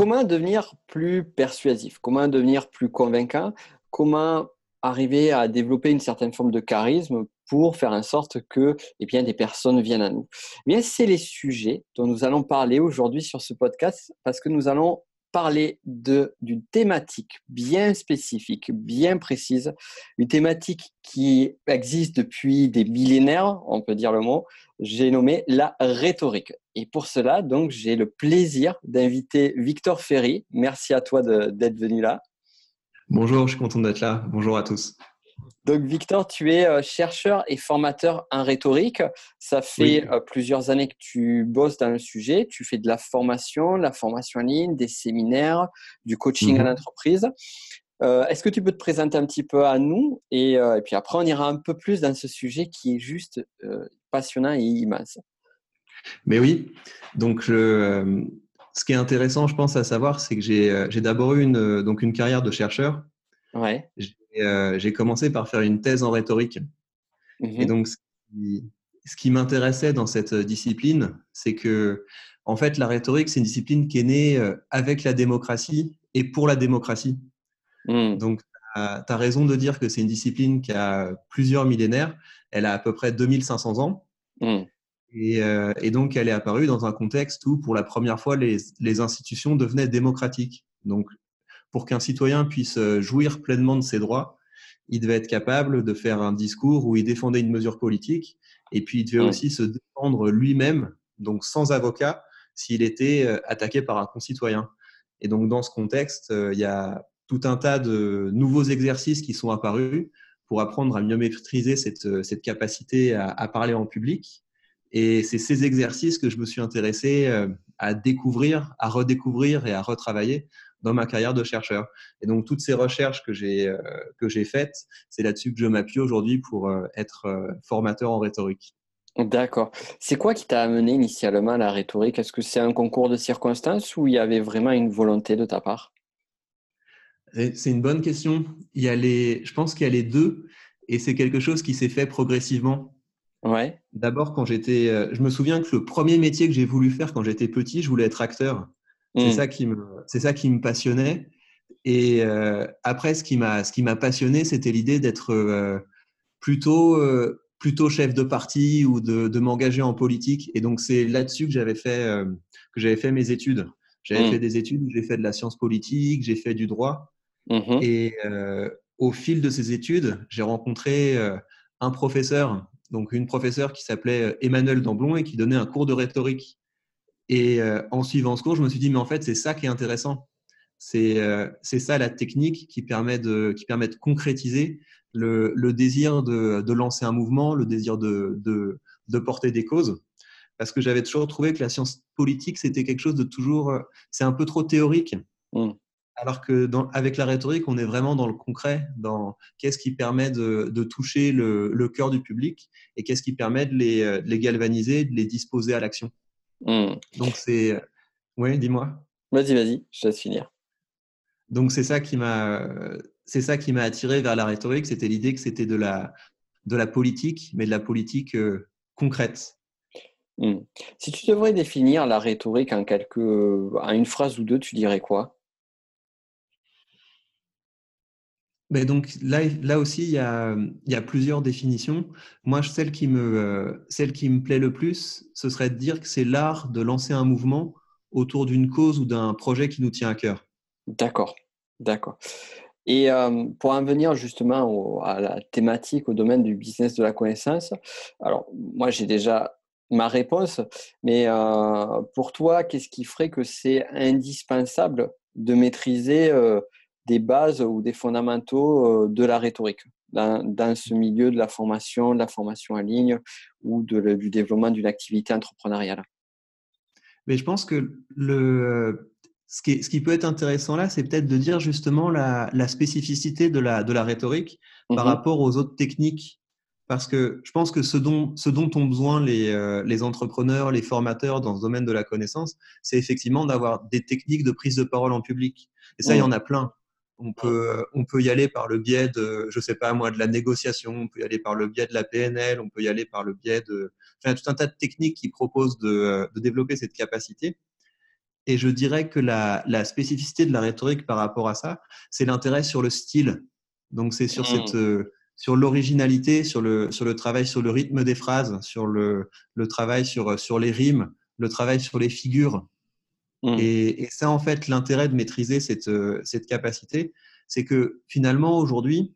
comment devenir plus persuasif? Comment devenir plus convaincant? Comment arriver à développer une certaine forme de charisme pour faire en sorte que eh bien, des personnes viennent à nous? Eh bien, C'est les sujets dont nous allons parler aujourd'hui sur ce podcast parce que nous allons parler d'une thématique bien spécifique, bien précise, une thématique qui existe depuis des millénaires, on peut dire le mot, j'ai nommé la rhétorique. Et pour cela, donc, j'ai le plaisir d'inviter Victor Ferry. Merci à toi d'être venu là. Bonjour, je suis content d'être là. Bonjour à tous. Donc, Victor, tu es euh, chercheur et formateur en rhétorique. Ça fait euh, plusieurs années que tu bosses dans le sujet. Tu fais de la formation, la formation en ligne, des séminaires, du coaching à mhm. l'entreprise. Euh, est-ce que tu peux te présenter un petit peu à nous et, et, puis après, on ira un peu plus dans ce sujet qui est juste passionnant et immense. Mais oui, donc ce qui est intéressant, je pense, à savoir, c'est que j'ai d'abord eu une, donc une carrière de chercheur. Ouais. Euh, j'ai commencé par faire une thèse en rhétorique. Et mhm. donc, ce qui, m'intéressait dans cette discipline, c'est que, en fait, la rhétorique, c'est une discipline qui est née euh, avec la démocratie et pour la démocratie. Mhm. Donc, tu as raison de dire que c'est une discipline qui a plusieurs millénaires. Elle a à peu près 2500 ans. Mhm. Euh, et, donc, elle est apparue dans un contexte où, pour la première fois, les, les institutions devenaient démocratiques. Donc, pour qu'un citoyen puisse euh, jouir pleinement de ses droits, il devait être capable de faire un discours où il défendait une mesure politique et puis il devait aussi se défendre lui-même, donc sans avocat, s'il était euh, attaqué par un concitoyen. Et donc dans ce contexte, euh, il y a tout un tas de nouveaux exercices qui sont apparus pour apprendre à mieux maîtriser cette, cette capacité à, à, parler en public. Et c'est ces exercices que je me suis intéressé à découvrir, à redécouvrir et à retravailler dans ma carrière de chercheur. Et donc, toutes ces recherches que j'ai euh, que j'ai faites, c'est là-dessus que je m'appuie aujourd'hui pour euh, être euh, formateur en rhétorique. D'accord. C'est quoi qui t'a amené initialement à la rhétorique? Est-ce que c'est un concours de circonstances ou il y avait vraiment une volonté de ta part? C'est une bonne question. Il y a les, je pense qu'il y a les deux et c'est quelque chose qui s'est fait progressivement. Ouais. D'abord, quand j'étais, je me souviens que le premier métier que j'ai voulu faire quand j'étais petit, je voulais être acteur. C'est ça qui me, c'est ça qui me passionnait. Et euh, après, ce qui m'a, ce qui m'a passionné, c'était l'idée d'être euh, plutôt, euh, plutôt chef de parti ou de, de m'engager en politique. Et donc, c'est là-dessus que j'avais fait, que j'avais fait mes études. J'avais mmh. fait des études où j'ai fait de la science politique, j'ai fait du droit. Mmh et au fil de ces études, j'ai rencontré un professeur, donc une professeure qui s'appelait Emmanuel Damblon et qui donnait un cours de rhétorique. Et euh, en suivant ce cours, je me suis dit, mais en fait, c'est ça qui est intéressant. C'est euh, ça la technique qui permet de, qui permet de concrétiser le, le désir de, de, lancer un mouvement, le désir de, de, de porter des causes. Parce que j'avais toujours trouvé que la science politique, c'était quelque chose de toujours. Euh, c'est un peu trop théorique. Mm. Alors que dans, avec la rhétorique, on est vraiment dans le concret, dans qu'est-ce qui permet de, de toucher le, le, cœur du public et qu'est-ce qui permet de les, de les galvaniser, de les disposer à l'action. Hmm. Donc c'est, oui, dis-moi. Vas-y, vas-y, je laisse finir. Donc c'est ça qui m'a, c'est ça qui m'a attiré vers la rhétorique. C'était l'idée que c'était de la, de la politique, mais de la politique euh, concrète. Hmm. Si tu devrais définir la rhétorique en quelques, en une phrase ou deux, tu dirais quoi? Donc là, aussi, il y, a, il y, a, plusieurs définitions. Moi, celle qui, me, euh, celle qui me plaît le plus, ce serait de dire que c'est l'art de lancer un mouvement autour d'une cause ou d'un projet qui nous tient à cœur. D'accord, d'accord. Et euh, pour en venir justement à la thématique, au domaine du business de la connaissance, alors moi j'ai déjà ma réponse, mais euh, pour toi, qu'est-ce qui ferait que c'est indispensable de maîtriser des bases ou des fondamentaux euh, de la rhétorique dans, ce milieu de la formation, de la formation en ligne ou de, du développement d'une activité entrepreneuriale Mais je pense que le, ce, qui, ce qui peut être intéressant là, c'est peut-être de dire justement la, la, spécificité de la, de la rhétorique par mmh rapport aux autres techniques. Parce que je pense que ce dont, ce dont ont besoin les, euh, les entrepreneurs, les formateurs dans ce domaine de la connaissance, c'est effectivement d'avoir des techniques de prise de parole en public. Et ça, il y mmh. en a plein. On peut, on peut y aller par le biais de, je sais pas moi, de la négociation, on peut y aller par le biais de la PNL, on peut y aller par le biais de, enfin, tout un tas de techniques qui proposent de, de développer cette capacité. et je dirais que la, spécificité de la rhétorique par rapport à ça, c'est l'intérêt sur le style. Donc c'est sur cette mmh. sur l'originalité, sur le, sur le travail sur le rythme des phrases, sur le, le travail sur, sur les rimes, le travail sur les figures. Mmh. Et, et, ça, en fait, l'intérêt de maîtriser cette, cette capacité, c'est que finalement, aujourd'hui,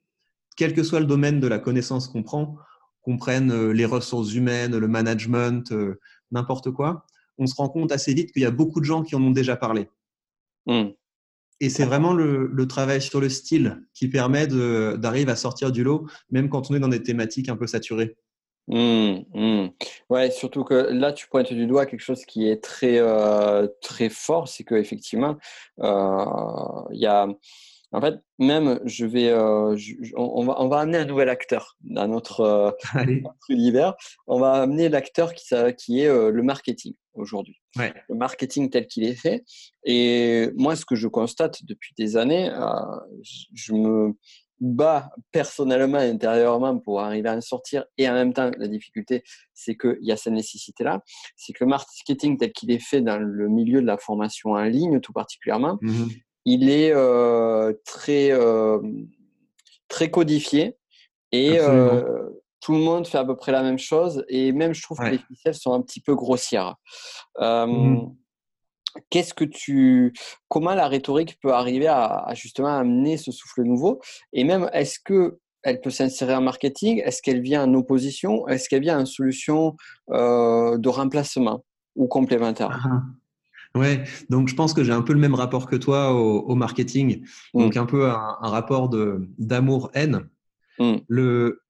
quel que soit le domaine de la connaissance qu'on prend, qu'on prenne euh, les ressources humaines, le management, euh, n'importe quoi, on se rend compte assez vite qu'il y a beaucoup de gens qui en ont déjà parlé. Mmh. Et c'est vraiment le, travail sur le style qui permet d'arriver à sortir du lot, même quand on est dans des thématiques un peu saturées. Mmh, mmh. Ouais, surtout que là, tu pointes du doigt quelque chose qui est très, euh, très fort, c'est qu'effectivement, il y a en fait, même, je vais, euh, on, va, on va amener un nouvel acteur dans notre, euh, univers. On va amener l'acteur qui, qui est euh, le marketing aujourd'hui. Le marketing tel qu'il est fait. Et moi, ce que je constate depuis des années, je me bats personnellement, intérieurement pour arriver à en sortir. Et en même temps, la difficulté, c'est qu'il y a cette nécessité-là. C'est que le marketing tel qu'il est fait dans le milieu de la formation en ligne, tout particulièrement, mmh il est euh, très, euh, très codifié et euh, tout le monde fait à peu près la même chose et même je trouve que les ficelles sont un petit peu grossières. Mmh qu'est-ce que tu, comment la rhétorique peut arriver à, justement amener ce souffle nouveau? Et même est-ce que elle peut s'insérer en marketing? Est-ce qu'elle vient en opposition? Est-ce qu'elle vient en solution de remplacement ou complémentaire? Ah, ah. Ouais, donc je pense que j'ai un peu le même rapport que toi au, marketing, mm. donc un peu un, rapport de d'amour-haine. Mm. Le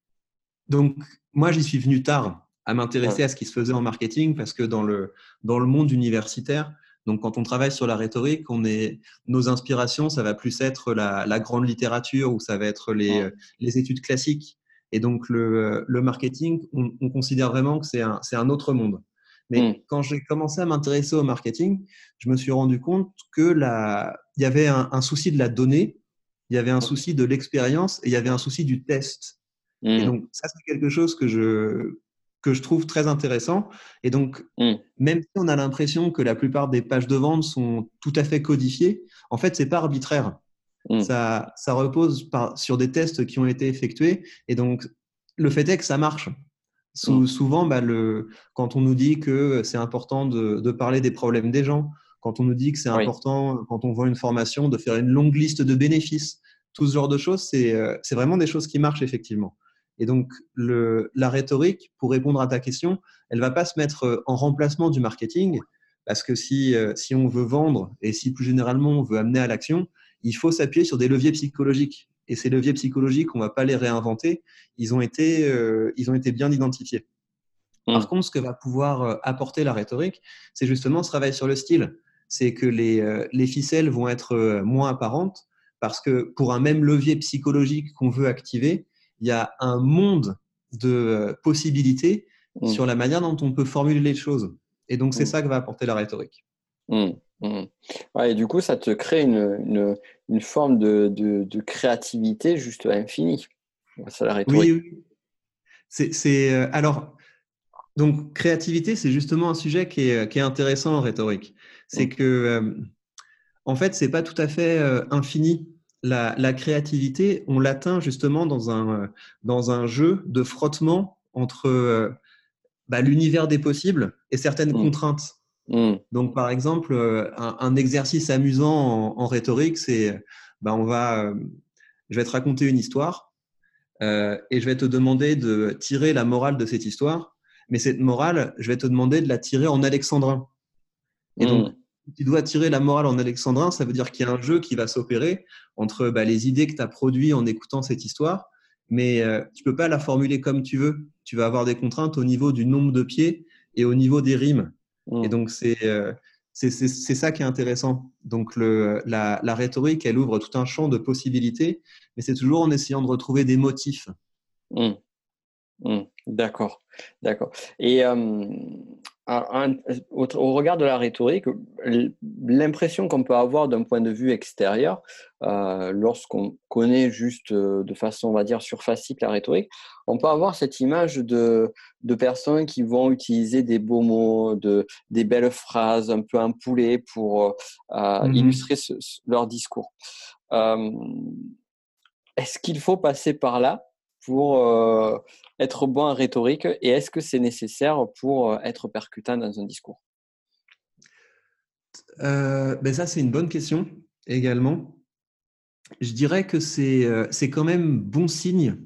donc moi j'y suis venu tard à m'intéresser à ce qui se faisait en marketing parce que dans le dans le monde universitaire, donc quand on travaille sur la rhétorique, on est nos inspirations, ça va plus être la, la grande littérature ou ça va être les, les études classiques. Et donc le, le marketing, on, on considère vraiment que c'est un, un autre monde. Mais mmh. quand j'ai commencé à m'intéresser au marketing, je me suis rendu compte que la... il y avait un, souci de la donnée, il y avait un souci de l'expérience et il y avait un souci du test. Et mmh. donc, ça, c'est quelque chose que je, que je trouve très intéressant. Et donc, mmh. même si on a l'impression que la plupart des pages de vente sont tout à fait codifiées, en fait, c'est pas arbitraire. Ça, ça repose par, sur des tests qui ont été effectués. Et donc, le fait est que ça marche. Mm. souvent, bah, le, quand on nous dit que c'est important de, de, parler des problèmes des gens, quand on nous dit que c'est important, quand on voit une formation, de faire une longue liste de bénéfices, tout ce genre de choses, c'est euh, vraiment des choses qui marchent effectivement. Et donc, le, la rhétorique, pour répondre à ta question, elle va pas se mettre euh, en remplacement du marketing, parce que si, euh, si on veut vendre et si plus généralement on veut amener à l'action, il faut s'appuyer sur des leviers psychologiques. Et ces leviers psychologiques, on ne va pas les réinventer. Ils ont été, euh, ils ont été bien identifiés. Mmh. Par contre, ce que va pouvoir apporter la rhétorique, c'est justement ce travail sur le style. C'est que les, euh, les, ficelles vont être moins apparentes parce que pour un même levier psychologique qu'on veut activer, il y a un monde de possibilités mmh. sur la manière dont on peut formuler les choses. Et donc, c'est mmh. ça que va apporter la rhétorique. Mmh. Ouais, et du coup, ça te crée une, une, une forme de, de, de, créativité juste infinie. Ça la oui, oui. C'est, euh, alors, donc, créativité, c'est justement un sujet qui est, qui est intéressant en rhétorique. C'est que, euh, en fait, c'est pas tout à fait euh, infini. La, la, créativité, on l'atteint justement dans un, dans un jeu de frottement entre bah, l'univers des possibles et certaines mmh. contraintes. Hmm. Donc, par exemple, euh, un, exercice amusant en, rhétorique, c'est, bah, on va, euh, je vais te raconter une histoire euh, et je vais te demander de tirer la morale de cette histoire. Mais cette morale, je vais te demander de la tirer en alexandrin. Et donc, hmm. Tu dois tirer la morale en alexandrin, ça veut dire qu'il y a un jeu qui va s'opérer entre bah, les idées que tu as produites en écoutant cette histoire, mais tu peux pas la formuler comme tu veux. Tu vas avoir des contraintes au niveau du nombre de pieds et au niveau des rimes. Et mm. donc, euh, c'est c'est ça qui est intéressant. Donc, le, la, la, rhétorique, elle ouvre tout un champ de possibilités, mais c'est toujours en essayant de retrouver des motifs. Mm. Mm. D'accord, d'accord. Et euh, au, regard de la rhétorique, l'impression qu'on peut avoir d'un point de vue extérieur, euh, lorsqu'on connaît juste euh, de façon, on va dire, surfacique la rhétorique, on peut avoir cette image de, de personnes qui vont utiliser des beaux mots, de, des belles phrases, un peu un poulet pour mmh illustrer leur discours. Est-ce qu'il faut passer par là? Pour être bon en rhétorique et est-ce que c'est nécessaire pour euh, être percutant dans un discours? Euh, ben Ça, c'est une bonne question également. Je dirais que c'est euh, quand même bon signe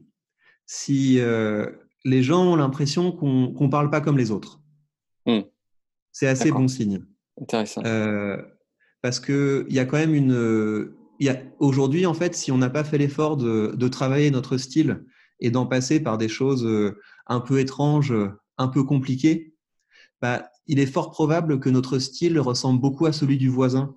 si les gens ont l'impression qu'on ne parle pas comme les autres. Mmh. C'est assez bon signe. Intéressant. parce qu'il y a quand même une. Aujourd'hui, en fait, si on n'a pas fait l'effort de, de, travailler notre style et d'en passer par des choses euh, un peu étranges, un peu compliquées, bah, il est fort probable que notre style ressemble beaucoup à celui du voisin.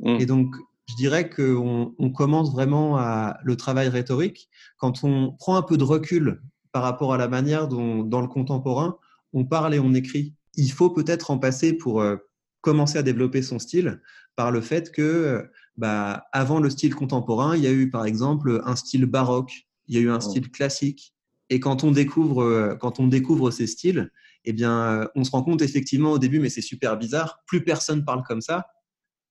Mmh. Et donc, je dirais qu'on on commence vraiment à le travail rhétorique quand on prend un peu de recul par rapport à la manière dont, dans le contemporain, on parle et on écrit. Il faut peut-être en passer pour euh, commencer à développer son style par le fait que, bah, avant le style contemporain, il y a eu par exemple un style baroque il y a eu un style classique. Et quand on découvre, euh, quand on découvre ces styles, eh bien, euh, on se rend compte effectivement au début, mais c'est super bizarre, plus personne parle comme ça.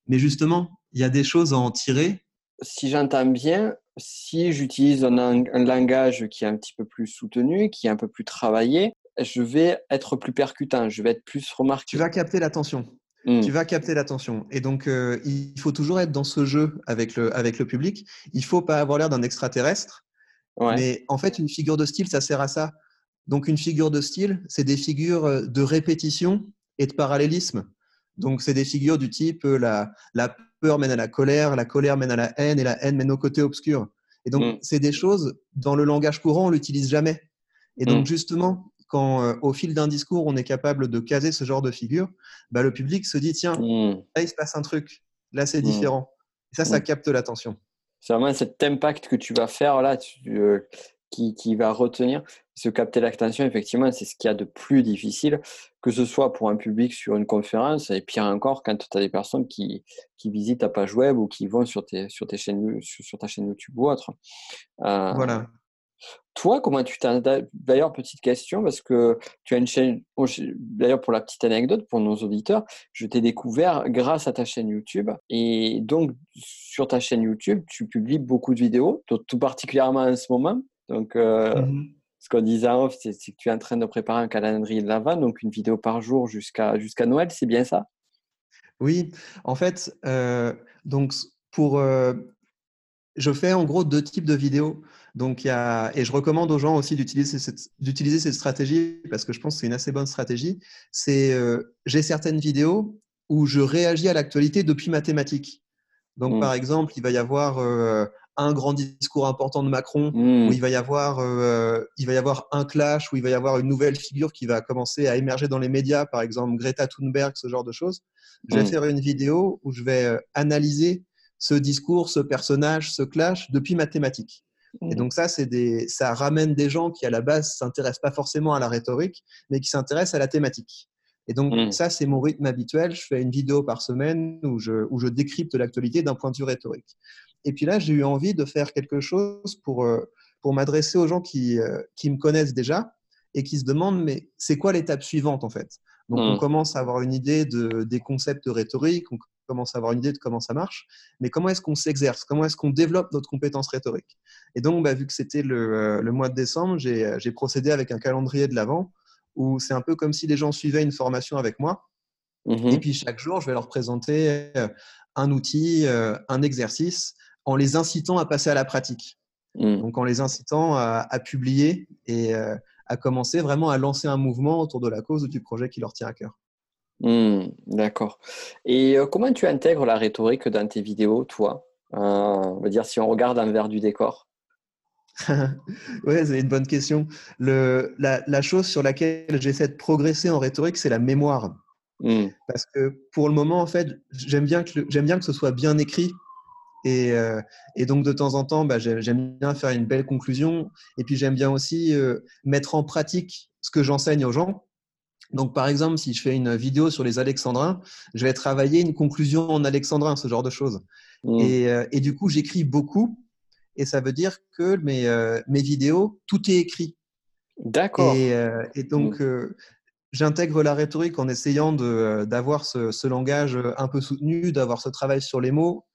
Mais justement, il y a des choses à en tirer. Si j'entends bien, si j'utilise un, un, langage qui est un petit peu plus soutenu, qui est un peu plus travaillé, je vais être plus percutant, je vais être plus remarqué. Tu vas capter l'attention. Hmm. Tu vas capter l'attention. Et donc, euh, il faut toujours être dans ce jeu avec le, avec le public. Il ne faut pas avoir l'air d'un extraterrestre. Mais en fait, une figure de style, ça sert à ça. Donc, une figure de style, c'est des figures euh, de répétition et de parallélisme. Donc, c'est des figures du type euh, la, la, peur mène à la colère, la colère mène à la haine et la haine mène au côté obscur. Et donc, mm. c'est des choses, dans le langage courant, on l'utilise jamais. Et donc, mm. justement, quand euh, au fil d'un discours, on est capable de caser ce genre de figure, bah, le public se dit tiens, mm. là, il se passe un truc. Là, c'est différent. Et ça, ça capte l'attention. C'est vraiment cet impact que tu vas faire là euh, qui, va retenir. Se capter l'attention, effectivement, c'est ce qu'il y a de plus difficile, que ce soit pour un public sur une conférence, et pire encore quand tu as des personnes qui, qui, visitent ta page web ou qui vont sur, tes, sur, tes chaînes, sur, ta chaîne YouTube ou autre. Euh, voilà. Toi, comment tu t'en. D'ailleurs, petite question, parce que tu as une chaîne. D'ailleurs, pour la petite anecdote, pour nos auditeurs, je t'ai découvert grâce à ta chaîne YouTube. Et donc, sur ta chaîne YouTube, tu publies beaucoup de vidéos, tout particulièrement en ce moment. Donc, euh, mmh ce qu'on disait en off, c'est que tu es en train de préparer un calendrier de l'avant, donc une vidéo par jour jusqu'à jusqu'à Noël, c'est bien ça? Oui, en fait, euh, donc pour. Euh, je fais en gros deux types de vidéos. Donc, il y a, et je recommande aux gens aussi d'utiliser cette, d'utiliser cette stratégie parce que je pense que c'est une assez bonne stratégie. C'est, euh, j'ai certaines vidéos où je réagis à l'actualité depuis ma thématique. Donc, mmh. par exemple, il va y avoir euh, un grand discours important de Macron, mmh. où il va, y avoir, euh, il va y avoir un clash, où il va y avoir une nouvelle figure qui va commencer à émerger dans les médias, par exemple Greta Thunberg, ce genre de choses. Je vais mmh. faire une vidéo où je vais analyser ce discours, ce personnage, ce clash depuis ma thématique. Et mmh. donc ça, c'est des, ça ramène des gens qui à la base s'intéressent pas forcément à la rhétorique, mais qui s'intéressent à la thématique. Et donc mmh. ça, c'est mon rythme habituel. Je fais une vidéo par semaine où je, où je décrypte l'actualité d'un point de vue rhétorique. Et puis là, j'ai eu envie de faire quelque chose pour, euh, pour m'adresser aux gens qui, euh, qui me connaissent déjà et qui se demandent, mais c'est quoi l'étape suivante en fait? Donc on mmh. commence à avoir une idée de, des concepts rhétoriques, on commence à avoir une idée de comment ça marche, mais comment est-ce qu'on s'exerce? Comment est-ce qu'on développe notre compétence rhétorique? Et donc, bah, vu que c'était le, le, mois de décembre, j'ai procédé avec un calendrier de l'Avent où c'est un peu comme si les gens suivaient une formation avec moi. Mmh Et puis chaque jour, je vais leur présenter euh, un outil, euh, un exercice, en les incitant à passer à la pratique. Mmh. Donc en les incitant à, à publier et euh, à commencer vraiment à lancer un mouvement autour de la cause ou du projet qui leur tient à cœur. Mmh, d'accord. Et euh, comment tu intègres la rhétorique dans tes vidéos, toi? Euh, On va dire si on regarde envers du décor. oui, c'est une bonne question. Le, la, la, chose sur laquelle j'essaie de progresser en rhétorique, c'est la mémoire. Mmh. Parce que pour le moment, en fait, j'aime bien, que bien que ce soit bien écrit. Et, euh, et donc, de temps en temps, bah, j'aime bien faire une belle conclusion. Et puis, j'aime bien aussi mettre en pratique ce que j'enseigne aux gens. Donc, par exemple, si je fais une vidéo sur les alexandrins, je vais travailler une conclusion en alexandrin, ce genre de choses. Mmh. Et, et, du coup, j'écris beaucoup. Et ça veut dire que mes, mes vidéos, tout est écrit. D'accord. Et, et, donc, mmh j'intègre la rhétorique en essayant euh, d'avoir ce, ce, langage un peu soutenu, d'avoir ce travail sur les mots.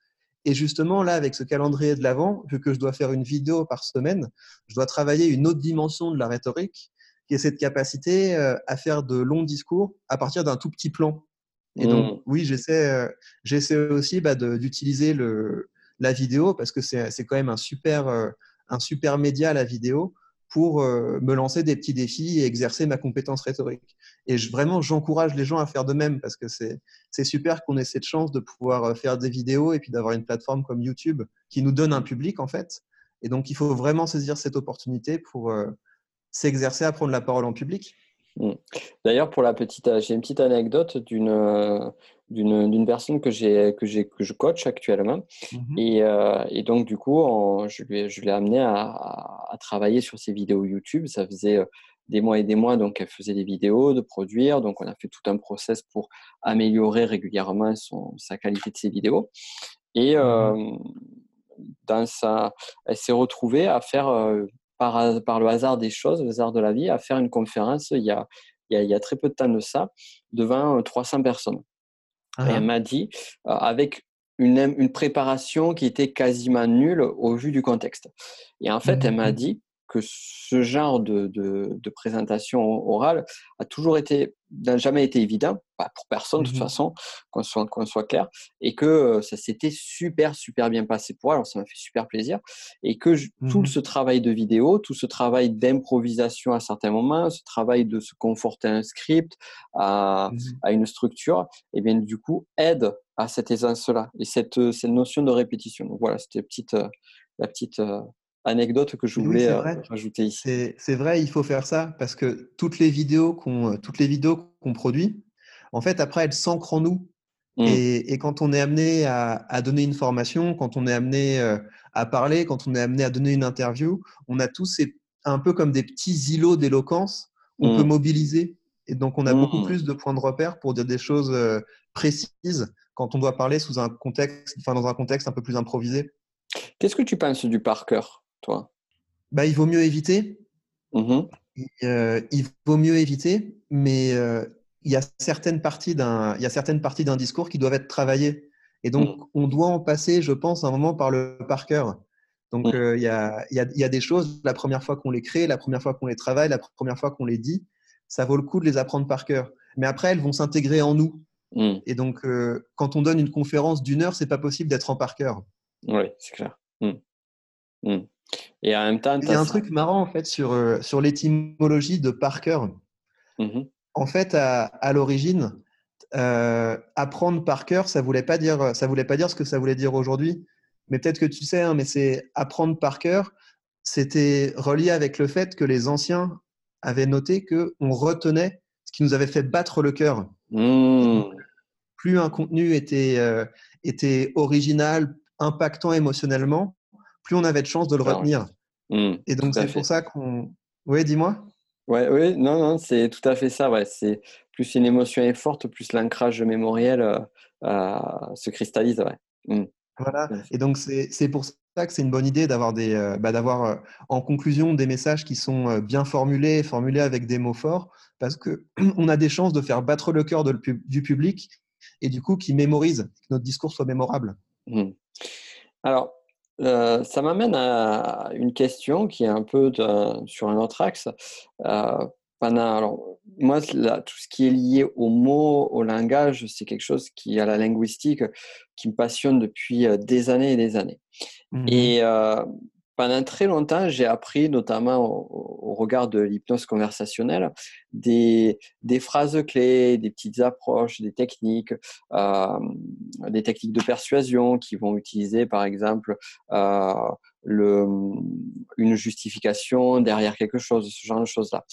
Et justement, là, avec ce calendrier de l'avant, vu que je dois faire une vidéo par semaine, je dois travailler une autre dimension de la rhétorique, qui est cette capacité euh, à faire de longs discours à partir d'un tout petit plan. Et donc, mmh. oui, j'essaie, euh, j'essaie aussi bah, d'utiliser la vidéo parce que c'est quand même un super, un super média, la vidéo, pour euh, me lancer des petits défis et exercer ma compétence rhétorique. Et vraiment, j'encourage les gens à faire de même parce que c'est super qu'on ait cette chance de pouvoir euh, faire des vidéos et puis d'avoir une plateforme comme YouTube qui nous donne un public en fait. Et donc, il faut vraiment saisir cette opportunité pour euh, s'exercer à prendre la parole en public. Mmh. D'ailleurs, pour la petite, j'ai une petite anecdote d'une d'une personne que j'ai que j'ai que je coach actuellement. Mmh et, euh, et, donc du coup je lui je l'ai amené à, à, travailler sur ses vidéos YouTube. Ça faisait euh, des mois et des mois donc elle faisait des vidéos de produire. Donc on a fait tout un process pour améliorer régulièrement son sa qualité de ses vidéos. Et euh, dans sa elle s'est retrouvée à faire euh, par, par le hasard des choses, le hasard de la vie, à faire une conférence il y a, il y a, il y a très peu de temps de ça devant 300 personnes. Et elle m'a dit, euh, avec une, une, préparation qui était quasiment nulle au vu du contexte. Et en fait, elle m'a mmh. dit, que ce genre de, de, présentation orale a toujours été, n'a jamais été évident, pas pour personne de toute mmh façon, qu'on soit, qu'on soit clair, et que euh, ça s'était super, super bien passé pour elle, alors ça m'a fait super plaisir, et que tout mmh ce travail de vidéo, tout ce travail d'improvisation à certains moments, ce travail de se conforter à un script, à, mmh à une structure, et eh bien du coup aide à cette aisance-là, et cette, cette notion de répétition. Donc voilà, c'était petite, euh, la petite euh, anecdote que je voulais euh, rajouter ici. C'est vrai, il faut faire ça parce que toutes les vidéos qu'on qu'on produit, en fait, après, elles s'ancrent en nous. Mmh. Et, quand on est amené à, donner une formation, quand on est amené euh, à parler, quand on est amené à donner une interview, on a tous ces, un peu comme des petits îlots d'éloquence qu'on peut mmh. mobiliser. Et donc, on a beaucoup mmh. plus de points de repère pour dire des choses euh, précises quand on doit parler sous un contexte, enfin, dans un contexte un peu plus improvisé. Qu'est-ce que tu penses du par cœur toi bah, Il vaut mieux éviter. Mmh euh, il vaut mieux éviter, mais euh, il y a certaines parties d'un, il y a certaines parties d'un discours qui doivent être travaillées. Et donc, mmh. on doit en passer, je pense, un moment par le par cœur. Donc, mmh. euh, il, y a, il, y a, il y, a, des choses, la première fois qu'on les crée, la première fois qu'on les travaille, la première fois qu'on les dit, ça vaut le coup de les apprendre par cœur. Mais après, elles vont s'intégrer en nous. Et donc, quand on donne une conférence d'une heure, c'est pas possible d'être en par cœur. Oui, c'est clair. Et en même temps, il y a un truc marrant en fait sur, euh, sur l'étymologie de Parker. Mmh en fait, à, à l'origine, euh, apprendre par cœur, ça voulait pas dire, ça voulait pas dire ce que ça voulait dire aujourd'hui. Mais peut-être que tu sais, hein, mais c'est apprendre par cœur. C'était relié avec le fait que les anciens avaient noté que on retenait ce qui nous avait fait battre le cœur. Mmh. Plus un contenu était euh, était original, impactant émotionnellement, plus on avait de chances de le retenir. Mmh, et donc, c'est pour ça qu'on. Oui, dis-moi. Ouais, oui, non, non, c'est tout à fait ça. Ouais. C'est plus une émotion est forte, plus l'ancrage mémoriel euh, euh, se cristallise. Ouais. Mmh. Voilà. Et donc, c'est pour ça que c'est une bonne idée d'avoir des, euh, bah, d'avoir en conclusion des messages qui sont bien formulés, formulés avec des mots forts, parce que on a des chances de faire battre le cœur du public et du coup qui mémorise, que notre discours soit mémorable. Mmh. Alors, euh, ça m'amène à une question qui est un peu sur un autre axe. Euh, alors, moi, tout ce qui est lié aux mots, au langage, c'est quelque chose qui, à la linguistique, qui me passionne depuis euh, des années et des années. Mmh et pendant très longtemps, j'ai appris, notamment au, regard de l'hypnose conversationnelle, des, phrases clés, des petites approches, des techniques, euh, des techniques de persuasion qui vont utiliser, par exemple, euh, une justification derrière quelque chose, ce genre de choses-là.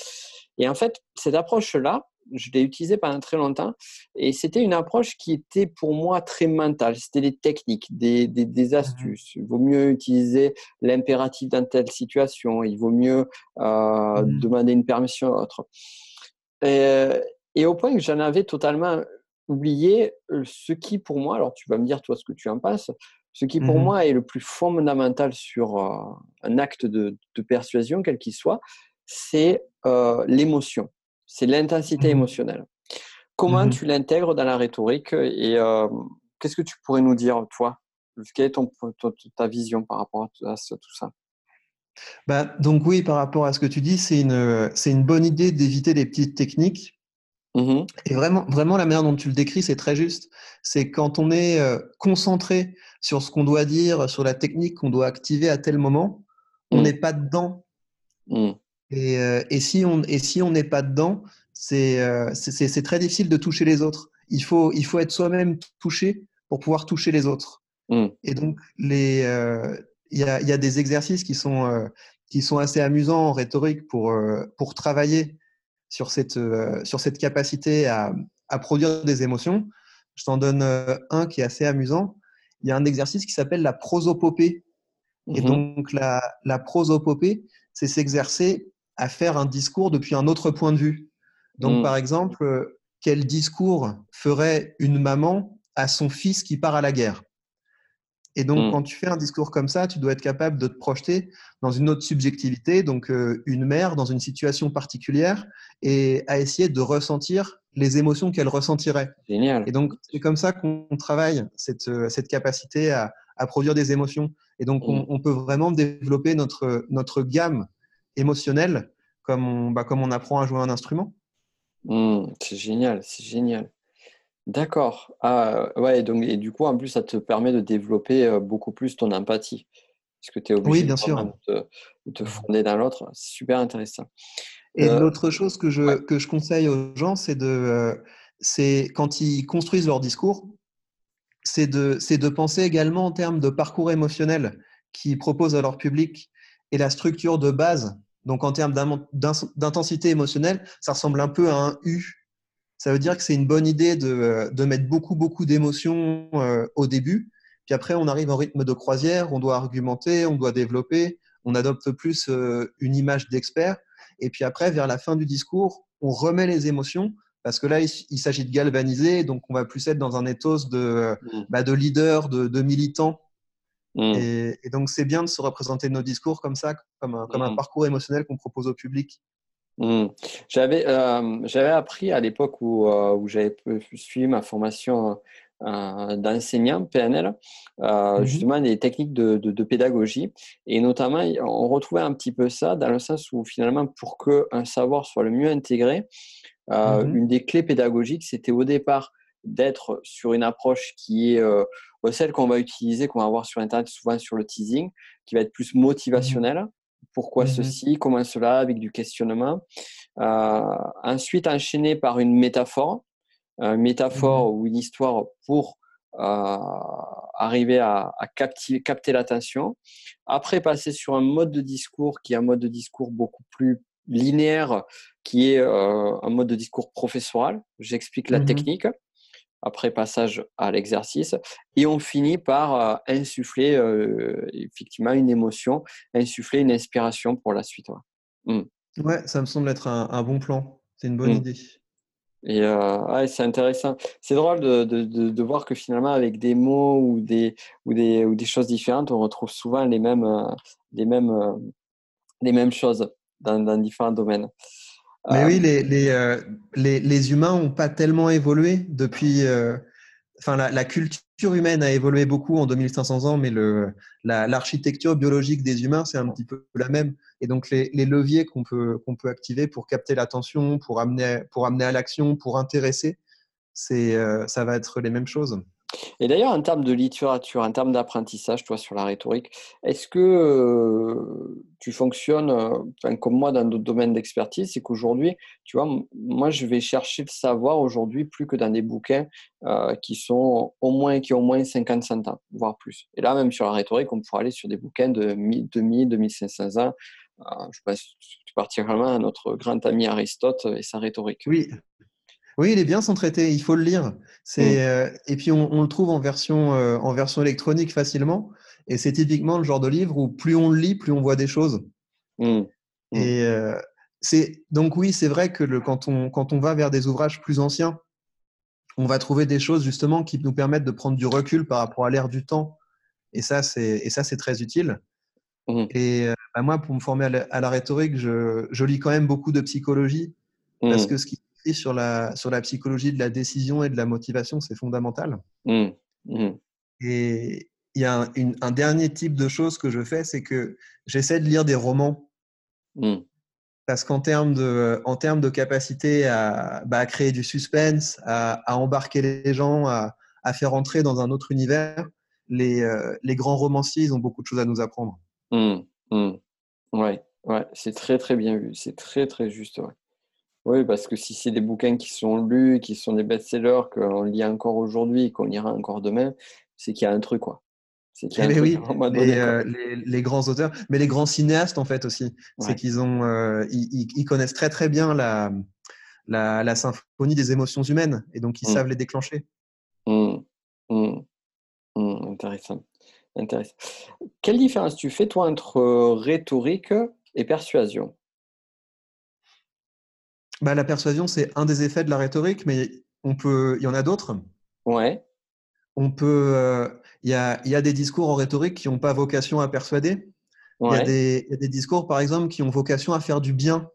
Et en fait, cette approche-là, je l'ai utilisée pendant très longtemps et c'était une approche qui était pour moi très mentale. C'était des techniques, des, des, des mmh astuces. Il vaut mieux utiliser l'impératif dans telle situation. Il vaut mieux euh, mmh demander une permission à autre. Et, Et au point que j'en avais totalement oublié ce qui, pour moi, alors tu vas me dire toi ce que tu en penses, ce qui pour mmh moi est le plus fondamental sur un acte de, persuasion, quel qu'il soit, c'est l'émotion, c'est l'intensité mmh émotionnelle. Comment mmh tu l'intègres dans la rhétorique et qu'est-ce que tu pourrais nous dire, toi? Quelle est ton, ta vision par rapport à tout ça? Bah, donc oui, par rapport à ce que tu dis, c'est une, c'est une bonne idée d'éviter les petites techniques. Mmh et vraiment, vraiment, la manière dont tu le décris, c'est très juste. C'est quand on est concentré sur ce qu'on doit dire, sur la technique qu'on doit activer à tel moment, on n'est pas dedans. Mmh. Et, et, si on et si on n'est pas dedans, c'est, c'est, très difficile de toucher les autres. Il faut, il faut être soi-même touché pour pouvoir toucher les autres. Et donc, les, il y a, y a, des exercices qui sont, euh, qui sont assez amusants en rhétorique pour, euh, pour travailler sur cette, euh, sur cette capacité à, à, produire des émotions. Je t'en donne un qui est assez amusant. Il y a un exercice qui s'appelle la prosopopée. Et mmh donc, la, la prosopopée, c'est s'exercer à faire un discours depuis un autre point de vue. Donc, mmh. par exemple, quel discours ferait une maman à son fils qui part à la guerre? Et donc, mmh. quand tu fais un discours comme ça, tu dois être capable de te projeter dans une autre subjectivité, donc euh, une mère dans une situation particulière, et à essayer de ressentir les émotions qu'elle ressentirait. Génial. Et donc, c'est comme ça qu'on travaille cette, euh, cette capacité à, à, produire des émotions. Et donc, on, mmh. on, peut vraiment développer notre, notre gamme émotionnelle comme on, bah, comme on apprend à jouer un instrument. Mmh, c'est génial, c'est génial. D'accord. Ah, ouais, donc, et du coup, en plus, ça te permet de développer beaucoup plus ton empathie. Parce que tu es obligé bien sûr. de, te, mmh. fonder dans l'autre. C'est super intéressant. Et l'autre chose que je, que je conseille aux gens, c'est de, c'est quand ils construisent leur discours, c'est de, c'est de penser également en termes de parcours émotionnel qu'ils proposent à leur public et la structure de base. Donc, en termes d'intensité émotionnelle, ça ressemble un peu à un U ça veut dire que c'est une bonne idée de, euh, de mettre beaucoup, beaucoup d'émotions euh, au début. Puis après, on arrive en rythme de croisière, on doit argumenter, on doit développer, on adopte plus euh, une image d'expert. Et puis après, vers la fin du discours, on remet les émotions parce que là, il, s'agit de galvaniser, donc on va plus être dans un ethos de, mmh. bah, de leader, de, de militant. Mmh. Et, donc, c'est bien de se représenter nos discours comme ça, comme un, comme un mmh. parcours émotionnel qu'on propose au public. Mmh. J'avais, euh, j'avais appris à l'époque où, euh, où j'avais suivi ma formation euh, d'enseignant PNL, mmh justement des techniques de, de, pédagogie. Et notamment, on retrouvait un petit peu ça dans le sens où finalement, pour qu'un savoir soit le mieux intégré, mmh une des clés pédagogiques, c'était au départ d'être sur une approche qui est celle qu'on va utiliser, qu'on va voir sur Internet, souvent sur le teasing, qui va être plus motivationnelle pourquoi mmh ceci, comment cela, avec du questionnement. Euh, ensuite, enchaîné par une métaphore, une métaphore mmh ou une histoire pour euh, arriver à, capter, capter l'attention. Après, passer sur un mode de discours qui est un mode de discours beaucoup plus linéaire, qui est euh, un mode de discours professoral. J'explique la mmh technique après passage à l'exercice, et on finit par euh, insuffler euh, effectivement une émotion, insuffler une inspiration pour la suite. Ouais, mmh. ça me semble être un, bon plan. C'est une bonne mmh. idée. Et euh, c'est intéressant. C'est drôle de, de, de, voir que finalement, avec des mots ou des, ou des, ou des choses différentes, on retrouve souvent les mêmes, les mêmes, les mêmes choses dans, dans différents domaines. Mais oui, euh, les, euh, les, les, humains n'ont pas tellement évolué depuis. Euh, enfin, la, culture humaine a évolué beaucoup en 2500 ans, mais l'architecture biologique des humains, c'est un petit peu la même. Et donc, les, les leviers qu'on peut, qu'on peut activer pour capter l'attention, pour amener, pour amener à l'action, pour intéresser, c'est, ça va être les mêmes choses. Et d'ailleurs, en termes de littérature, en termes d'apprentissage, toi, sur la rhétorique, est-ce que tu fonctionnes euh, comme moi dans d'autres domaines d'expertise C'est qu'aujourd'hui, tu vois, moi, je vais chercher le savoir aujourd'hui plus que dans des bouquins qui sont au moins, qui ont au moins 50, 100 ans, voire plus. Et là, même sur la rhétorique, on pourrait aller sur des bouquins de 2000, 2500 ans. je pense particulièrement à notre grand ami Aristote et sa rhétorique. Oui, oui, il est bien son traité, il faut le lire. C'est, mm. euh, et puis on, le trouve en version, euh, en version électronique facilement. Et c'est typiquement le genre de livre où plus on le lit, plus on voit des choses. Mm. Mm. Et, euh, c'est donc oui, c'est vrai que le, quand, on, quand on va vers des ouvrages plus anciens, on va trouver des choses justement qui nous permettent de prendre du recul par rapport à l'ère du temps. Et ça, c'est et ça c'est très utile. Et bah, moi, pour me former à la, rhétorique, je, je, lis quand même beaucoup de psychologie parce que ce qui sur la sur la psychologie de la décision et de la motivation, c'est fondamental. Mmh. Et il y a un, un, dernier type de choses que je fais, c'est que j'essaie de lire des romans. Parce qu'en termes de, en termes de capacité à, bah, à créer du suspense, à, à, embarquer les gens, à, à, faire entrer dans un autre univers, les, euh, les, grands romanciers, ils ont beaucoup de choses à nous apprendre. Mmh, mmh. Ouais, ouais c'est très très bien vu. C'est très très juste. Ouais. Oui, parce que si c'est des bouquins qui sont lus, qui sont des best-sellers, qu'on lit encore aujourd'hui, qu'on lira encore demain, c'est qu'il y a un truc, quoi. C'est eh ben oui, euh, les, les, grands auteurs, mais les grands cinéastes en fait aussi, c'est qu'ils ont, euh, ils, ils, connaissent très très bien la, la, la, symphonie des émotions humaines et donc ils mmh. savent les déclencher. Mmh. Mmh. Intéressant. Intéressant. Quelle différence tu fais toi entre rhétorique et persuasion? Bah, la persuasion c'est un des effets de la rhétorique, mais on peut, il y en a d'autres. Ouais on peut, euh, il y, a, y, a, des discours en rhétorique qui n'ont pas vocation à persuader. Il y, a des discours, par exemple, qui ont vocation à faire du bien.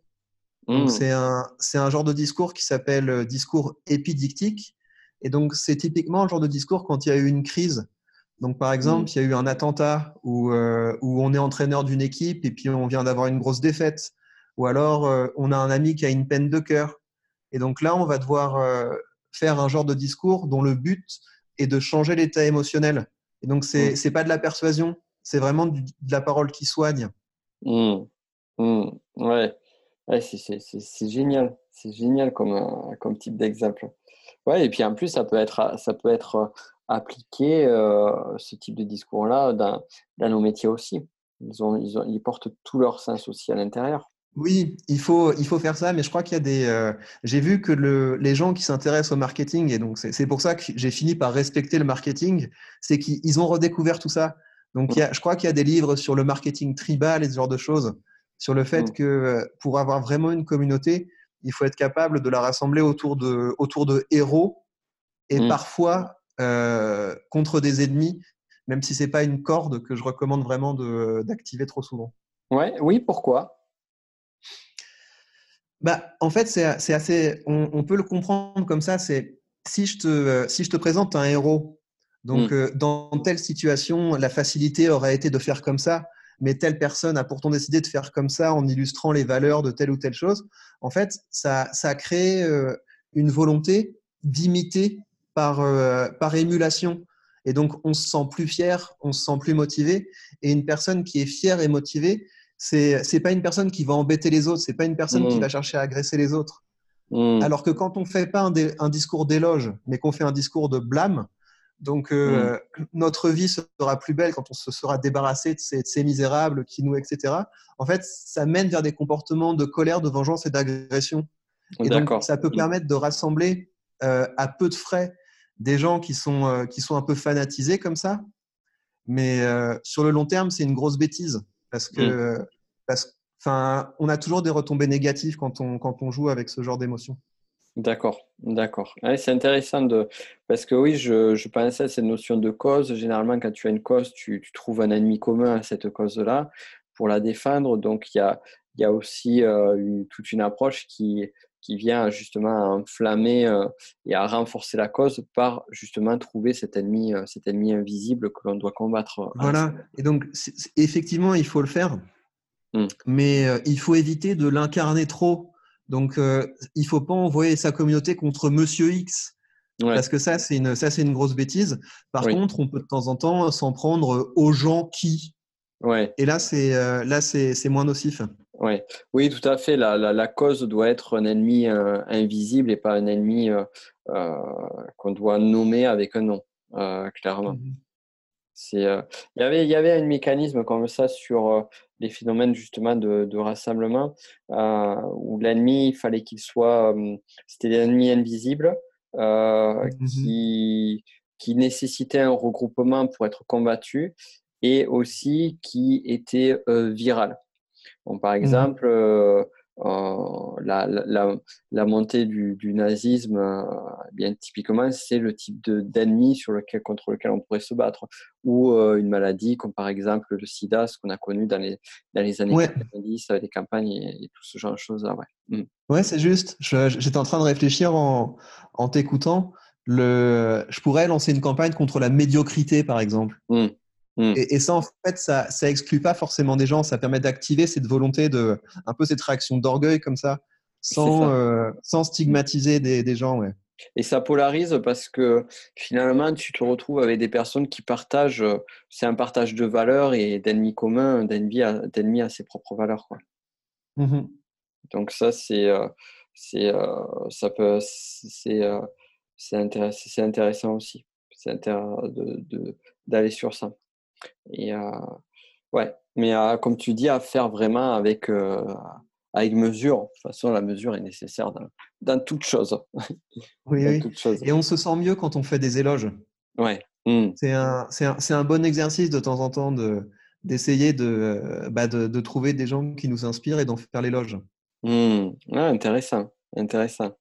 Mmh. C'est un, un, genre de discours qui s'appelle euh, discours épidictique. Et donc, c'est typiquement le genre de discours quand il y a eu une crise. Donc, par exemple, mmh. il y a eu un attentat où, euh, où on est entraîneur d'une équipe et puis on vient d'avoir une grosse défaite. Ou alors, on a un ami qui a une peine de cœur. Et donc là, on va devoir faire un genre de discours dont le but, et de changer l'état émotionnel. Et donc, c'est n'est mm. pas de la persuasion, c'est vraiment de la parole qui soigne. Mm. Mm. Ouais, ouais c'est génial. C'est génial comme, euh, comme type d'exemple. Ouais, et puis en plus, ça peut être, ça peut être euh, appliqué, euh, ce type de discours-là, dans, dans, nos métiers aussi. Ils, ont, ils, ont, ils portent tout leur sens aussi à l'intérieur. Oui, il faut, il faut faire ça, mais je crois qu'il y a des. Euh, j'ai vu que le, les gens qui s'intéressent au marketing, et donc c'est pour ça que j'ai fini par respecter le marketing, c'est qu'ils ont redécouvert tout ça. Donc il y a, je crois qu'il y a des livres sur le marketing tribal et ce genre de choses, sur le fait mm. que euh, pour avoir vraiment une communauté, il faut être capable de la rassembler autour de, autour de héros et mm. parfois euh, contre des ennemis, même si c'est pas une corde que je recommande vraiment d'activer trop souvent. Ouais, oui, pourquoi? Bah, en fait, c'est assez. On, peut le comprendre comme ça. C'est si je te si je te présente un héros, donc mm. euh, dans telle situation, la facilité aurait été de faire comme ça, mais telle personne a pourtant décidé de faire comme ça en illustrant les valeurs de telle ou telle chose. En fait, ça ça a créé euh, une volonté d'imiter par euh, par émulation. Et donc, on se sent plus fier, on se sent plus motivé. Et une personne qui est fière et motivée, c'est c'est pas une personne qui va embêter les autres, c'est pas une personne qui mm. va chercher à agresser les autres. Mm. Alors que quand on fait pas un, discours d'éloge, mais qu'on fait un discours de blâme, donc euh, mm. notre vie sera plus belle quand on se sera débarrassé de ces, misérables qui nous, etc. En fait, ça mène vers des comportements de colère, de vengeance et d'agression. Et donc, ça peut permettre de rassembler euh, à peu de frais des gens qui sont, euh, qui sont un peu fanatisés comme ça. Mais sur le long terme, c'est une grosse bêtise. Parce que, mm. parce, enfin, on a toujours des retombées négatives quand on, quand on joue avec ce genre d'émotions. D'accord, d'accord. c'est intéressant de parce que oui, je, je pensais à cette notion de cause. Généralement, quand tu as une cause, tu, tu trouves un ennemi commun à cette cause-là pour la défendre. Donc, il y a, il y a aussi euh, toute une approche qui, qui vient justement à enflammer euh, et à renforcer la cause par justement trouver cet ennemi, euh, cet ennemi invisible que l'on doit combattre. Euh, voilà, et donc effectivement, il faut le faire, mmh. mais il faut éviter de l'incarner trop. Donc, il ne faut pas envoyer sa communauté contre Monsieur X. Parce que ça, c'est une, ça, c'est une grosse bêtise. Par contre, on peut de temps en temps s'en prendre aux gens qui. Ouais. Et là, c'est, là, c'est, c'est moins nocif. Ouais. Oui, tout à fait. La, la, la, cause doit être un ennemi euh, invisible et pas un ennemi euh, euh, qu'on doit nommer avec un nom, clairement. Mmh il, y avait, il y avait un mécanisme comme ça sur les phénomènes justement de, de rassemblement où l'ennemi, il fallait qu'il soit, c'était l'ennemi invisible mmh qui, qui nécessitait un regroupement pour être combattu et aussi qui était viral par mmh exemple, euh, la, la, la, montée du, du nazisme, eh bien typiquement, c'est le type d'ennemi sur lequel, contre lequel on pourrait se battre. Ou une maladie comme par exemple le sida, ce qu'on a connu dans les, dans les années 90 avec les campagnes et, tout ce genre de choses-là. Ouais, mmh. ouais c'est juste. J'étais en train de réfléchir en, en t'écoutant. Le, je pourrais lancer une campagne contre la médiocrité, par exemple. Mmh. Mmh. Et, ça, en fait, ça, ça exclut pas forcément des gens. Ça permet d'activer cette volonté de, un peu cette réaction d'orgueil comme ça, sans, euh, sans stigmatiser des, des gens. Ouais. Et ça polarise parce que finalement, tu te retrouves avec des personnes qui partagent, euh, c'est un partage de valeurs et d'ennemis communs, d'ennemis à, à, ses propres valeurs. Quoi. Mmh Donc ça, c'est, euh, c'est, ça peut, c'est, c'est intéressant, intéressant aussi. C'est d'aller sur ça. Et euh, ouais, mais euh, comme tu dis, à faire vraiment avec, euh, avec mesure. De toute façon, la mesure est nécessaire dans, dans toute chose. Oui, oui. Et on se sent mieux quand on fait des éloges. Ouais. Mmh. C'est un, un, un, bon exercice de temps en temps de, d'essayer de, bah de, de, trouver des gens qui nous inspirent et d'en faire l'éloge. Mmh. intéressant, intéressant.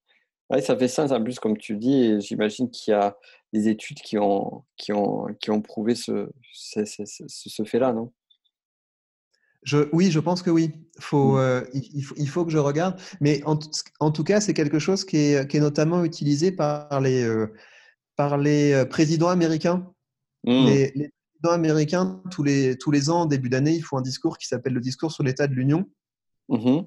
Ouais, ça fait sens en plus, comme tu dis, j'imagine qu'il y a des études qui ont, qui ont, qui ont prouvé ce, ce, ce, fait-là, non? Je, oui, je pense que oui. Faut, mmh. euh, il, faut, il, faut, que je regarde. Mais en, en tout cas, c'est quelque chose qui est, qui est, notamment utilisé par les, euh, par les euh, présidents américains. Mmh. Les, les, présidents américains, tous les, tous les ans, début d'année, ils font un discours qui s'appelle le discours sur l'état de l'Union. Mmh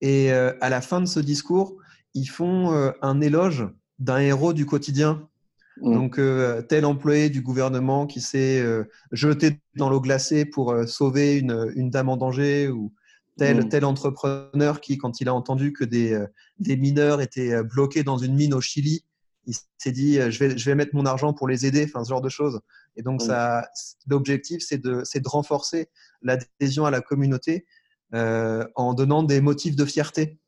Et à la fin de ce discours, ils font un éloge d'un héros du quotidien Mm. Donc, euh, tel employé du gouvernement qui s'est euh, jeté dans l'eau glacée pour euh, sauver une, une, dame en danger, ou tel, mm. tel entrepreneur qui, quand il a entendu que des, des mineurs étaient bloqués dans une mine au Chili, il s'est dit je vais, je vais mettre mon argent pour les aider, enfin ce genre de choses. Et donc, mm. ça, l'objectif, c'est de, de renforcer l'adhésion à la communauté en donnant des motifs de fierté.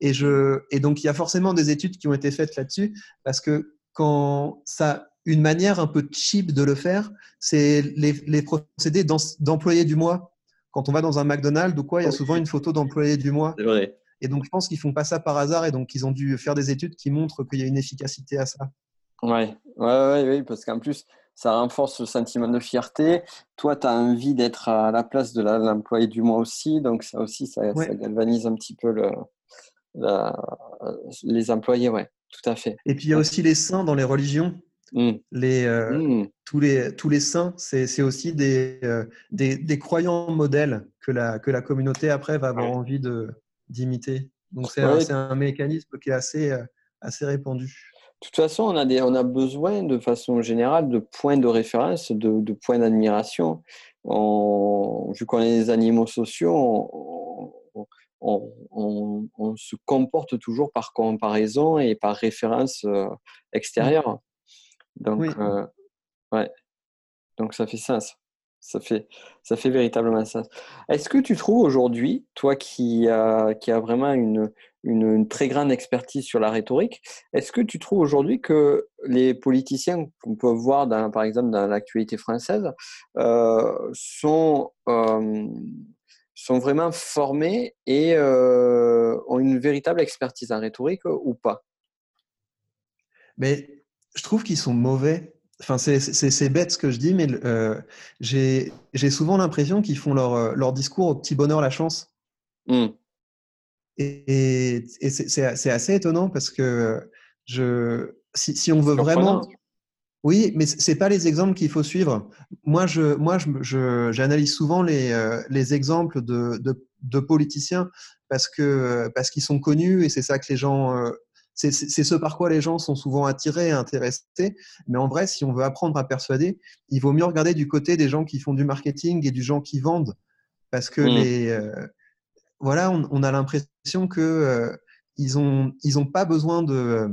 Et, je, et donc, il y a forcément des études qui ont été faites là-dessus, parce que quand ça, une manière un peu cheap de le faire, c'est les, les, procédés d'employés du mois. Quand on va dans un McDonald's ou quoi, il y a souvent une photo d'employé du mois. C'est vrai. Et donc, je pense qu'ils font pas ça par hasard et donc ils ont dû faire des études qui montrent qu'il y a une efficacité à ça. Ouais, ouais, ouais, ouais parce qu'en plus, ça renforce le sentiment de fierté. Toi, tu as envie d'être à la place de l'employé du mois aussi, donc ça aussi, ça, galvanise un petit peu le, les employés, ouais tout à fait. Et puis il y a aussi les saints dans les religions. Mmh. Les, euh, mmh. tous, les, tous les saints, c'est aussi des, euh, des, des, croyants modèles que la, que la communauté après va avoir envie d'imiter. Donc c'est un, mécanisme qui est assez, euh, assez répandu. De toute façon, on a, des, on a besoin de façon générale de points de référence, de, de points d'admiration. Vu qu'on est des animaux sociaux, on, on, se comporte toujours par comparaison et par référence euh, extérieure. Donc, euh, ouais. Donc, ça fait sens. Ça fait, ça fait véritablement sens. Est-ce que tu trouves aujourd'hui, toi qui as qui a vraiment une, une, très grande expertise sur la rhétorique, est-ce que tu trouves aujourd'hui que les politiciens qu'on peut voir, dans, par exemple, dans l'actualité française, euh, sont sont vraiment formés et euh, ont une véritable expertise en rhétorique ou pas? Mais je trouve qu'ils sont mauvais. Enfin, c'est bête ce que je dis, mais euh, j'ai souvent l'impression qu'ils font leur, euh, leur, discours au petit bonheur la chance. Mmh. Et, et c'est assez étonnant parce que je, si, si on veut vraiment oui, mais ce pas les exemples qu'il faut suivre. Moi, je, moi, j'analyse souvent les, euh, les exemples de, de, politiciens parce que parce qu'ils sont connus et c'est ça que les gens, euh, c'est ce par quoi les gens sont souvent attirés et intéressés. Mais en vrai, si on veut apprendre à persuader, il vaut mieux regarder du côté des gens qui font du marketing et du gens qui vendent, parce que mmh. les, euh, voilà, on, on a l'impression que ils ont ils ont pas besoin de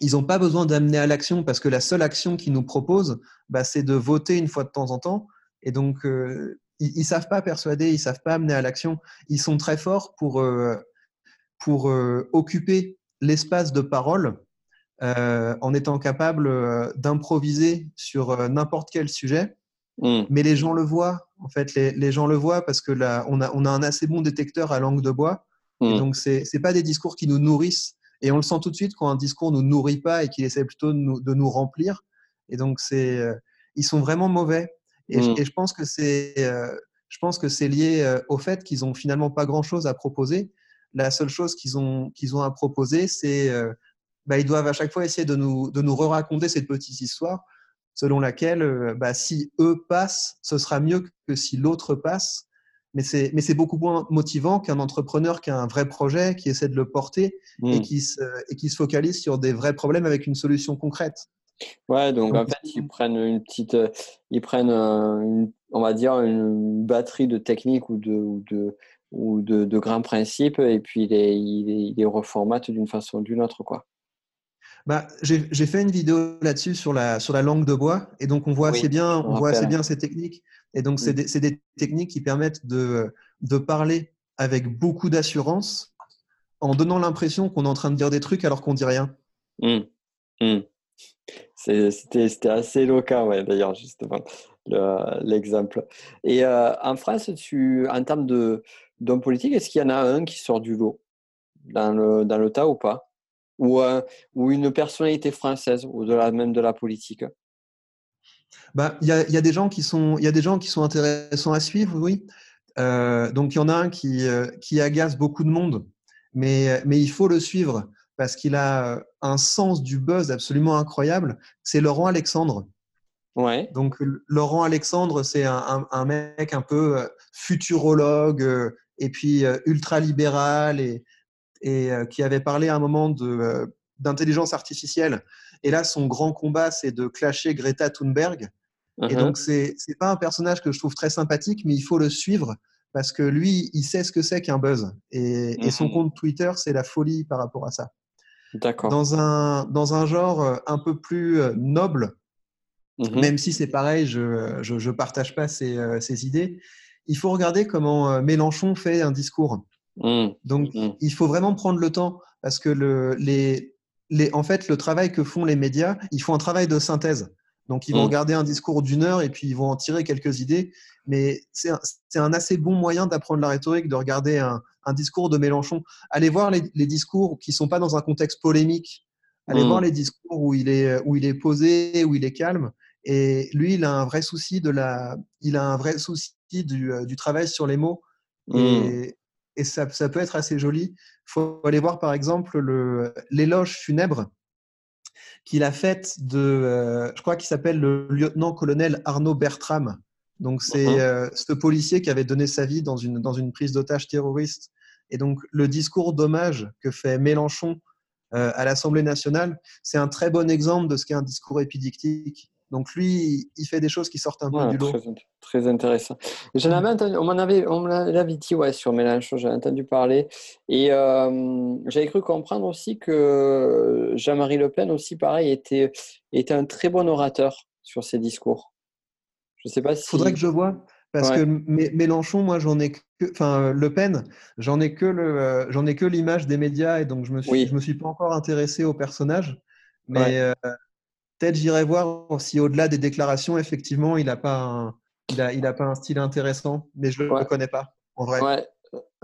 ils n'ont pas besoin d'amener à l'action parce que la seule action qu'ils nous proposent, bah, c'est de voter une fois de temps en temps. Et donc, euh, ils ne savent pas persuader, ils ne savent pas amener à l'action. Ils sont très forts pour, euh, pour euh, occuper l'espace de parole en étant capables d'improviser sur n'importe quel sujet. Mmh. Mais les gens le voient, en fait, les, les gens le voient parce que là, on a, on a un assez bon détecteur à langue de bois Et mm. donc, ce n'est pas des discours qui nous nourrissent. Et on le sent tout de suite quand un discours ne nous nourrit pas et qu'il essaie plutôt de nous, de nous, remplir. Et donc, c'est, euh, ils sont vraiment mauvais. Et, je, mm. je, pense que c'est, euh, je pense que c'est lié euh, au fait qu'ils ont finalement pas grand-chose à proposer. La seule chose qu'ils ont, qu'ils ont à proposer, c'est bah, ils doivent à chaque fois essayer de nous, de nous re-raconter cette petite histoire selon laquelle bah, si eux passent, ce sera mieux que si l'autre passe mais c'est, mais c'est beaucoup moins motivant qu'un entrepreneur qui a un vrai projet, qui essaie de le porter et, hmm. qui se, et qui se focalise sur des vrais problèmes avec une solution concrète. Ouais, donc, en fait, ils prennent une petite, ils prennent, on va dire, une batterie de techniques ou de, ou de, ou de, de grands principes et puis ils les, ils les reformatent d'une façon ou d'une autre, quoi. Bah, j'ai fait une vidéo là-dessus sur la, sur la langue de bois, et donc on voit assez bien, on, voit assez bien ces techniques. Et donc, c'est des, des, techniques qui permettent de, de parler avec beaucoup d'assurance en donnant l'impression qu'on est en train de dire des trucs alors qu'on dit rien. Mmh. Mmh. C'était assez éloquent, ouais, d'ailleurs, justement, l'exemple. et euh, en France, tu, en termes d'hommes politiques, est-ce qu'il y en a un qui sort du lot dans le, dans le tas ou pas? Ou, euh, ou une personnalité française, au-delà même de la politique? Bah, il y, a, y, a des gens qui sont, il y a des gens qui sont intéressants à suivre, oui. Euh, donc il y en a un qui, euh, qui agace beaucoup de monde, mais, mais il faut le suivre parce qu'il a un sens du buzz absolument incroyable. C'est Laurent Alexandre. Ouais. Donc Laurent Alexandre, c'est un, un, mec un peu futurologue et puis ultra libéral et, et euh, qui avait parlé à un moment euh, d'intelligence artificielle. Et là, son grand combat, c'est de clasher Greta Thunberg. Et uh-huh. donc, c'est n'est pas un personnage que je trouve très sympathique, mais il faut le suivre parce que lui, il sait ce que c'est qu'un buzz. Et, son uh-huh. compte Twitter, c'est la folie par rapport à ça. D'accord. Dans un, dans un genre euh, un peu plus noble, uh-huh. même si c'est pareil, je ne partage pas ses, ses, idées, il faut regarder comment Mélenchon fait un discours. Mmh. Donc, il faut vraiment prendre le temps parce que le, les, les, en fait, le travail que font les médias, ils font un travail de synthèse. Donc, ils vont mmh. regarder un discours d'une heure et puis ils vont en tirer quelques idées. Mais c'est un, un, assez bon moyen d'apprendre la rhétorique, de regarder un, un, discours de Mélenchon. Allez voir les, les discours qui ne sont pas dans un contexte polémique. Allez voir les discours où il, est, où il est posé, où il est calme. Et lui, il a un vrai souci, de la, il a un vrai souci du, euh, du travail sur les mots. Et, et ça, ça, peut être assez joli. Il faut aller voir par exemple l'éloge funèbre qu'il a faite de, euh, je crois qu'il s'appelle le lieutenant-colonel Arnaud Bertram. Donc c'est uh-huh. euh, ce policier qui avait donné sa vie dans une, dans une prise d'otage terroriste. Et donc le discours d'hommage que fait Mélenchon euh, à l'Assemblée nationale, c'est un très bon exemple de ce qu'est un discours épidictique. Donc lui, il fait des choses qui sortent un peu du lot. Très, intéressant. J'en avais entendu, on m'en avait, on l'avait dit ouais, sur Mélenchon, j'ai entendu parler. Et euh, j'avais cru comprendre aussi que Jean-Marie Le Pen aussi, pareil, était, était un très bon orateur sur ses discours. Je sais pas si. Faudrait que je vois. Parce que Mélenchon, moi, j'en ai que, enfin, Le Pen, j'en ai que le, euh, j'en ai que l'image des médias et donc je me suis, je me suis pas encore intéressé au personnage. Mais euh, peut-être j'irai voir si au-delà des déclarations, effectivement, il n'a pas, un, il a, il a pas un style intéressant, mais je ne le connais pas, en vrai. Ouais,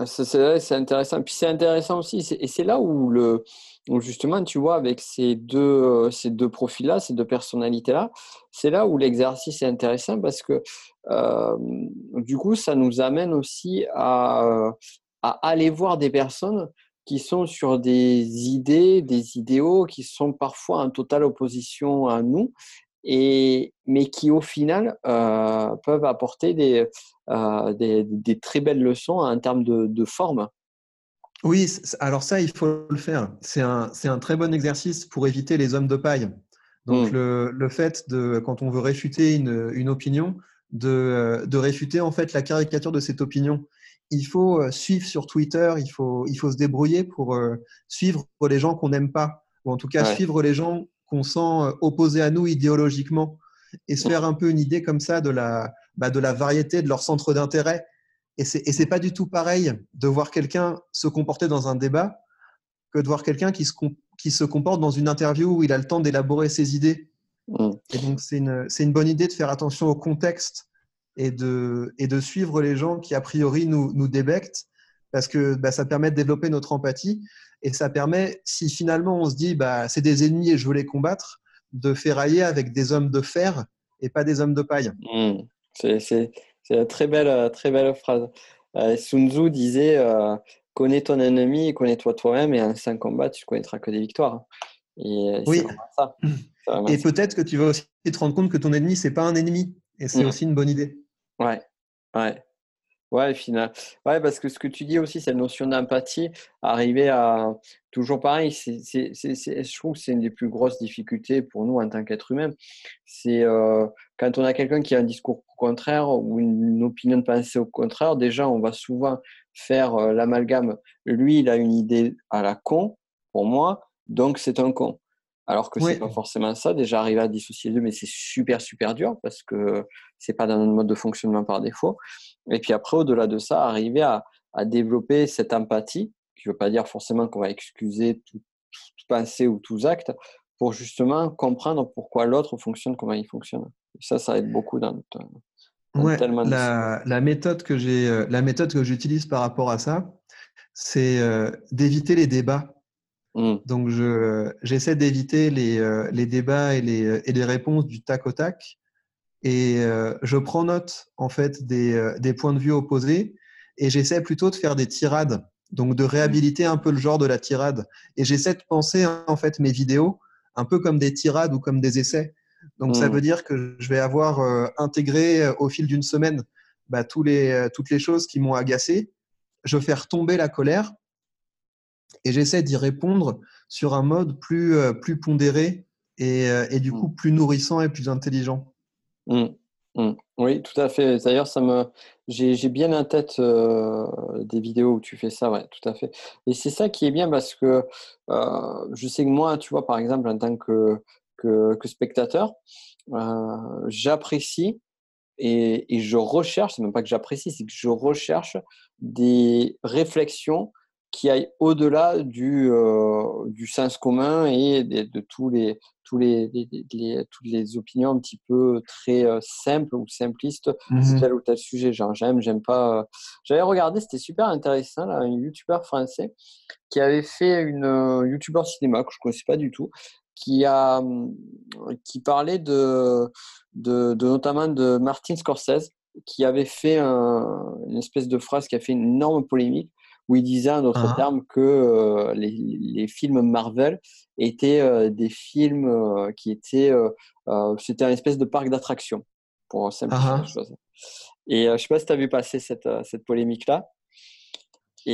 c'est intéressant. Puis c'est intéressant aussi, et c'est là où, le, justement, tu vois, avec ces deux, ces deux profils-là, ces deux personnalités-là, c'est là où l'exercice est intéressant parce que euh, du coup, ça nous amène aussi à, à aller voir des personnes qui sont sur des idées, des idéaux qui sont parfois en totale opposition à nous, et, mais qui au final euh, peuvent apporter des, euh, des, des, très belles leçons en termes de, de forme. Oui, alors ça, il faut le faire. C'est un, un, très bon exercice pour éviter les hommes de paille. Donc mmh. le, le, fait de, quand on veut réfuter une, une opinion, de, de, réfuter en fait la caricature de cette opinion il faut euh, suivre sur Twitter, il faut, il faut se débrouiller pour euh, suivre les gens qu'on n'aime pas, ou en tout cas suivre les gens qu'on sent euh, opposés à nous idéologiquement, et se faire un peu une idée comme ça de la, bah, de la variété de leur centre d'intérêt. Et c'est, et c'est pas du tout pareil de voir quelqu'un se comporter dans un débat que de voir quelqu'un qui se, qui se comporte dans une interview où il a le temps d'élaborer ses idées. Mm. Et donc, c'est une, c'est une bonne idée de faire attention au contexte et de, et de suivre les gens qui, a priori, nous, nous débectent parce que bah, ça permet de développer notre empathie et ça permet, si finalement on se dit bah, c'est des ennemis et je veux les combattre, de ferrailler avec des hommes de fer et pas des hommes de paille. Mmh. C'est une très belle, très belle phrase. Euh, Sun Tzu disait euh, Connais ton ennemi, connais-toi toi-même, et en sans combat, tu connaîtras que des victoires. Et oui. Ça. Et peut-être que tu vas aussi te rendre compte que ton ennemi, c'est pas un ennemi. Et c'est mmh. aussi une bonne idée. Ouais, ouais. Ouais, final. Ouais, parce que ce que tu dis aussi, cette notion d'empathie, arriver à toujours pareil, c'est, je trouve que c'est une des plus grosses difficultés pour nous en tant qu'être humain. C'est euh, quand on a quelqu'un qui a un discours contraire ou une, opinion de pensée au contraire, déjà, on va souvent faire euh, l'amalgame. Lui, il a une idée à la con, pour moi, donc c'est un con. Alors que c'est pas forcément ça. Déjà, arriver à dissocier les deux, mais c'est super, super dur parce que c'est pas dans notre mode de fonctionnement par défaut. Et puis après, au-delà de ça, arriver à, à développer cette empathie, qui ne veut pas dire forcément qu'on va excuser tout, tout pensée ou tous actes, pour justement comprendre pourquoi l'autre fonctionne, comment il fonctionne. Et ça, ça aide beaucoup dans notre. ouais, la, la, méthode que j'ai, euh, la méthode que j'utilise par rapport à ça, c'est euh, d'éviter les débats Mmh. Donc, j'essaie d'éviter les, euh, les, débats et les, euh, et les, réponses du tac au tac. Et euh, je prends note, en fait, des, des, points de vue opposés. Et j'essaie plutôt de faire des tirades. Donc, de réhabiliter un peu le genre de la tirade. Et j'essaie de penser, en fait, mes vidéos un peu comme des tirades ou comme des essais. Donc, ça mmh. veut dire que je vais avoir intégré au fil d'une semaine bah, tous les, toutes les choses qui m'ont agacé. Je vais faire tomber la colère et j'essaie d'y répondre sur un mode plus, euh, plus pondéré et, euh, et, du coup mmh. plus nourrissant et plus intelligent. Mmh. Mmh. Oui, tout à fait. D'ailleurs, ça me, j'ai, bien en tête euh, des vidéos où tu fais ça, ouais, tout à fait. Et c'est ça qui est bien parce que je sais que moi, tu vois, par exemple, en tant que, que, que spectateur, j'apprécie et, et, je recherche, c'est même pas que j'apprécie, c'est que je recherche des réflexions qui aille au-delà du, euh, du sens commun et de, tous les, tous les, les, toutes les opinions un petit peu très euh, simples ou simplistes sur mmh tel ou tel sujet. Genre, j'aime, j'aime pas. Euh. J'avais regardé, c'était super intéressant, là, un youtubeur français qui avait fait une youtubeur cinéma que je ne connaissais pas du tout, qui, a, qui parlait de, de, de notamment de Martin Scorsese, qui avait fait une espèce de phrase qui a fait une énorme polémique où il disait en d'autres ah. termes que euh, les, les, films Marvel étaient euh, des films euh, qui étaient, c'était un espèce de parc d'attractions, pour simplifier ah. la chose. Et je ne sais pas si tu as vu passer cette, cette polémique-là.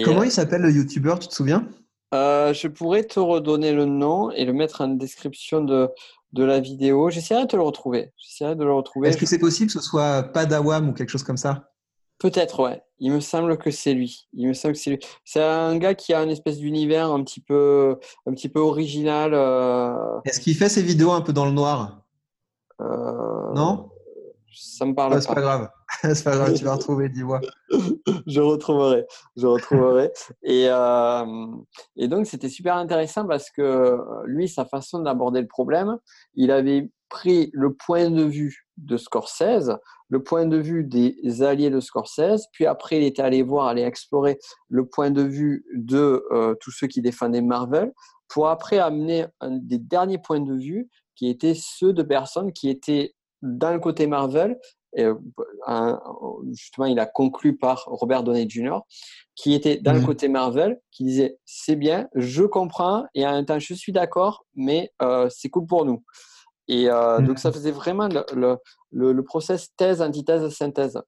Comment il s'appelle le YouTuber, tu te souviens? Je pourrais te redonner le nom et le mettre en description de, de la vidéo. J'essaierai de te le retrouver. J'essaierai de le retrouver. Est-ce que c'est possible que ce soit Padawam ou quelque chose comme ça? Peut-être, ouais. Il me semble que c'est lui. Il me semble que c'est lui. C'est un gars qui a une espèce d'univers un petit peu, un petit peu original. Euh. Est-ce qu'il fait ses vidéos un peu dans le noir? Euh... Non? Ça me parle pas. C'est pas grave. c'est pas grave. tu vas retrouver. Dis-moi. je retrouverai. Je retrouverai. et, euh... et donc c'était super intéressant parce que lui, sa façon d'aborder le problème, il avait pris le point de vue de Scorsese, le point de vue des alliés de Scorsese, puis après il était allé voir, aller explorer le point de vue de euh, tous ceux qui défendaient Marvel, pour après amener un des derniers points de vue qui étaient ceux de personnes qui étaient dans le côté Marvel. Et, euh, justement, il a conclu par Robert Downey Jr., qui était dans le mmh. côté Marvel, qui disait c'est bien, je comprends, et en même temps je suis d'accord, mais euh, c'est cool pour nous. Et euh, donc, ça faisait vraiment le, le, le, process thèse, antithèse, synthèse.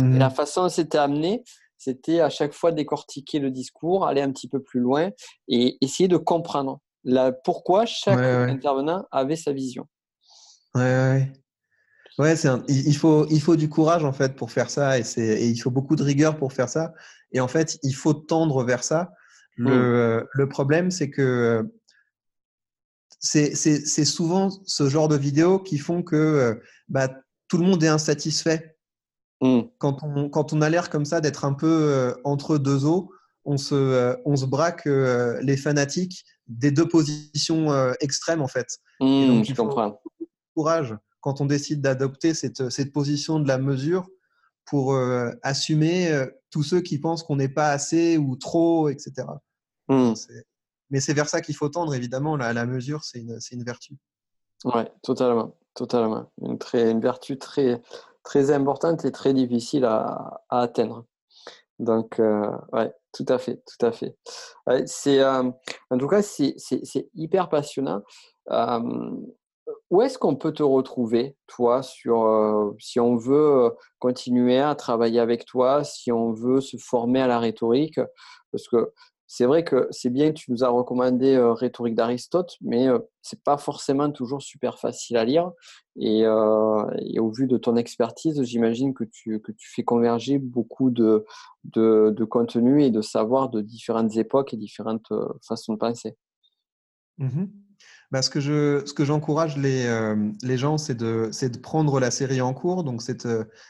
Et la mmh. façon dont c'était amené, c'était à chaque fois décortiquer le discours, aller un petit peu plus loin et essayer de comprendre la, pourquoi chaque intervenant avait sa vision. Ouais, ouais. Ouais, c'est il, faut, il faut du courage en fait pour faire ça et, et il faut beaucoup de rigueur pour faire ça. Et en fait, il faut tendre vers ça. Le, mmh. le problème, c'est que c'est souvent ce genre de vidéos qui font que euh, bah, tout le monde est insatisfait. Mmh. Quand, on, quand on a l'air comme ça d'être un peu euh, entre deux eaux, on se, euh, on se braque les fanatiques des deux positions extrêmes en fait. Mmh, donc, il faut courage quand on décide d'adopter cette, cette, position de la mesure pour assumer tous ceux qui pensent qu'on n'est pas assez ou trop, etc. Mmh. Mais c'est vers ça qu'il faut tendre, évidemment. La, mesure, c'est une, une, vertu. Oui, totalement. totalement. Une, très, une vertu très, très importante et très difficile à, à atteindre. Donc, euh, ouais, tout à fait, tout à fait. c'est, euh, en tout cas, c'est, hyper passionnant. Euh, où est-ce qu'on peut te retrouver, toi, sur euh, si on veut continuer à travailler avec toi, si on veut se former à la rhétorique? Parce que c'est vrai que c'est bien que tu nous as recommandé euh, Rhétorique d'Aristote, mais euh, c'est pas forcément toujours super facile à lire. Et, euh, et au vu de ton expertise, j'imagine que tu, que tu fais converger beaucoup de, de, contenu et de savoir de différentes époques et différentes façons de penser. Bah, ce que je, ce que j'encourage les, les gens, c'est de, c'est de prendre la série en cours. Donc cette,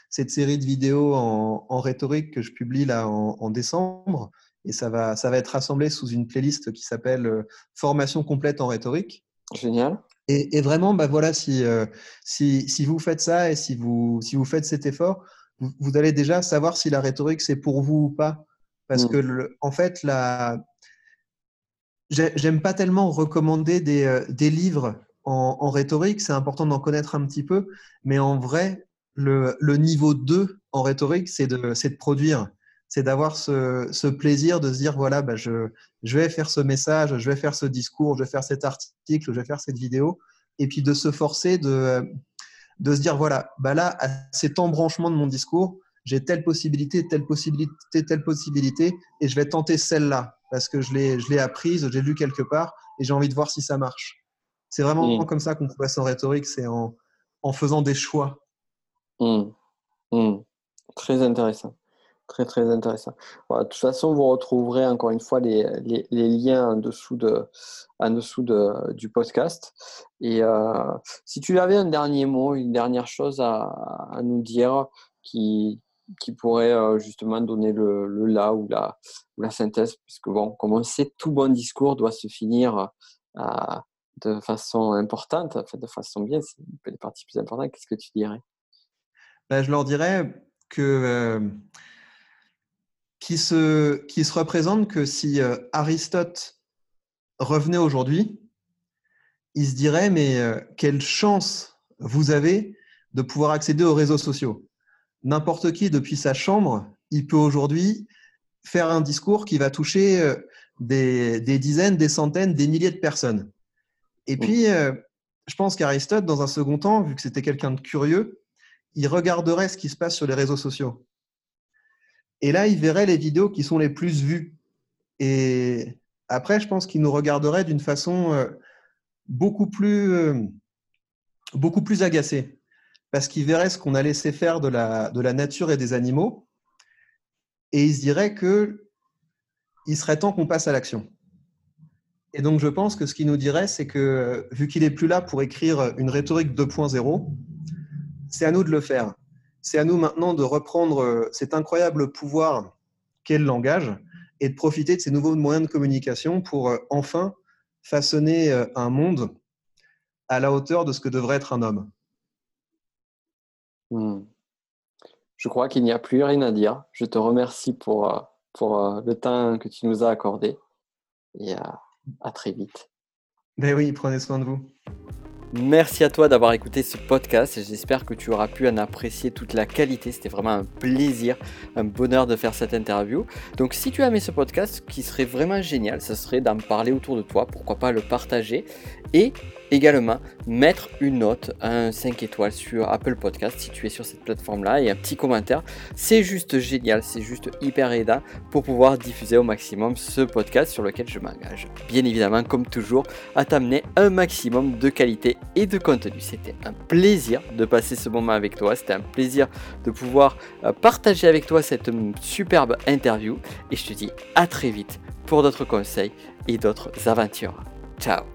cette série de vidéos en, en rhétorique que je publie là en décembre, et ça va, ça va être rassemblé sous une playlist qui s'appelle euh, Formation complète en rhétorique. Génial. Et, vraiment, bah voilà, si, euh, si, si, vous faites ça et si vous, si vous faites cet effort, vous, allez déjà savoir si la rhétorique c'est pour vous ou pas. Parce mm. que, en fait, la... j'aime pas tellement recommander des, euh, des livres en, en rhétorique, c'est important d'en connaître un petit peu, mais en vrai, le, le niveau 2 en rhétorique, c'est de, de produire c'est d'avoir ce, plaisir de se dire voilà, bah, je, vais faire ce message, je vais faire ce discours, je vais faire cet article, je vais faire cette vidéo, et puis de se forcer de, de se dire voilà, bah là, à cet embranchement de mon discours, j'ai telle possibilité, telle possibilité, telle possibilité, et je vais tenter celle-là parce que je l'ai, je l'ai apprise, j'ai lu quelque part, et j'ai envie de voir si ça marche. C'est vraiment mmh. comme ça qu'on progresse en rhétorique, c'est en, en faisant des choix. Mmh. Mmh. Très intéressant. Très, très intéressant. de toute façon, vous retrouverez encore une fois les, les, liens en dessous, de, en dessous de, du podcast. Et euh, si tu avais un dernier mot, une dernière chose à, à nous dire qui, qui pourrait euh, justement donner le, le là ou la, ou la synthèse, puisque bon, comme on sait, tout bon discours doit se finir euh, de façon importante, fait, de façon bien, c'est les parties plus importantes. Qu'est-ce que tu dirais? Ben, Je leur dirais que qui se, qui se représente que si euh, Aristote revenait aujourd'hui, il se dirait, mais euh, quelle chance vous avez de pouvoir accéder aux réseaux sociaux. N'importe qui, depuis sa chambre, il peut aujourd'hui faire un discours qui va toucher euh, des, des, dizaines, des centaines, des milliers de personnes. Et puis, je pense qu'Aristote, dans un second temps, vu que c'était quelqu'un de curieux, il regarderait ce qui se passe sur les réseaux sociaux. Et là, il verrait les vidéos qui sont les plus vues. Et après, je pense qu'il nous regarderait d'une façon euh, beaucoup plus, euh, beaucoup plus agacée. Parce qu'il verrait ce qu'on a laissé faire de la, de la nature et des animaux. Et il se dirait que il serait temps qu'on passe à l'action. Et donc, je pense que ce qu'il nous dirait, c'est que vu qu'il est plus là pour écrire une rhétorique 2.0, c'est à nous de le faire c'est à nous maintenant de reprendre euh, cet incroyable pouvoir qu'est le langage et de profiter de ces nouveaux moyens de communication pour euh, enfin façonner euh, un monde à la hauteur de ce que devrait être un homme. Hmm. Je crois qu'il n'y a plus rien à dire. Je te remercie pour, pour le temps que tu nous as accordé et à, à très vite. Ben oui, prenez soin de vous. Merci à toi d'avoir écouté ce podcast. J'espère que tu auras pu en apprécier toute la qualité. C'était vraiment un plaisir, un bonheur de faire cette interview. Donc si tu as aimé ce podcast, ce qui serait vraiment génial, ce serait d'en parler autour de toi. Pourquoi pas le partager et également mettre une note, un 5 étoiles sur Apple Podcast si tu es sur cette plateforme-là et un petit commentaire. C'est juste génial, c'est juste hyper aidant pour pouvoir diffuser au maximum ce podcast sur lequel je m'engage. Bien évidemment, comme toujours, à t'amener un maximum de qualité et de contenu. C'était un plaisir de passer ce moment avec toi, c'était un plaisir de pouvoir euh, partager avec toi cette superbe interview et je te dis à très vite pour d'autres conseils et d'autres aventures. Ciao